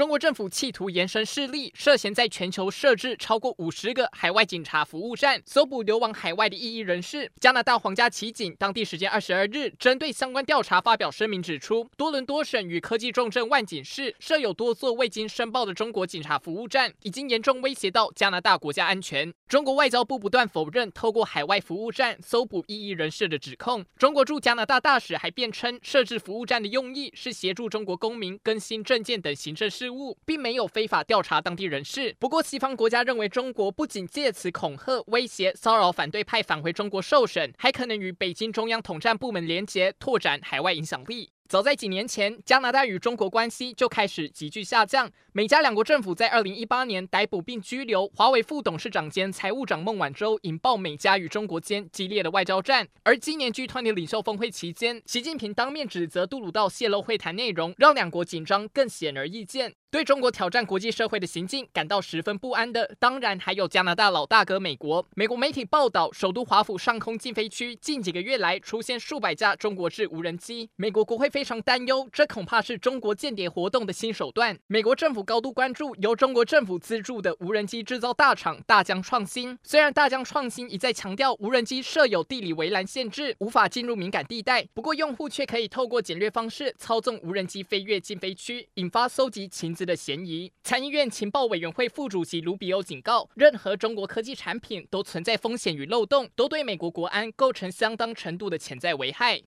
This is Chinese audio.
中国政府企图延伸势力，涉嫌在全球设置超过五十个海外警察服务站，搜捕流亡海外的异议人士。加拿大皇家骑警当地时间二十二日，针对相关调查发表声明，指出多伦多省与科技重镇万锦市设有多座未经申报的中国警察服务站，已经严重威胁到加拿大国家安全。中国外交部不断否认透过海外服务站搜捕异议人士的指控。中国驻加拿大大使还辩称，设置服务站的用意是协助中国公民更新证件等行政事务，并没有非法调查当地人士。不过，西方国家认为中国不仅借此恐吓、威胁、骚扰反对派返回中国受审，还可能与北京中央统战部门联结，拓展海外影响力。早在几年前，加拿大与中国关系就开始急剧下降。美加两国政府在二零一八年逮捕并拘留华为副董事长兼财务长孟晚舟，引爆美加与中国间激烈的外交战。而今年 G20 领袖峰会期间，习近平当面指责杜鲁道泄露会谈内容，让两国紧张更显而易见。对中国挑战国际社会的行径感到十分不安的，当然还有加拿大老大哥美国。美国媒体报道，首都华府上空禁飞区近几个月来出现数百架中国制无人机，美国国会非常担忧，这恐怕是中国间谍活动的新手段。美国政府高度关注由中国政府资助的无人机制造大厂大疆创新。虽然大疆创新一再强调无人机设有地理围栏限制，无法进入敏感地带，不过用户却可以透过简略方式操纵无人机飞越禁飞区，引发搜集情资的嫌疑。参议院情报委员会副主席卢比欧警告，任何中国科技产品都存在风险与漏洞，都对美国国安构成相当程度的潜在危害。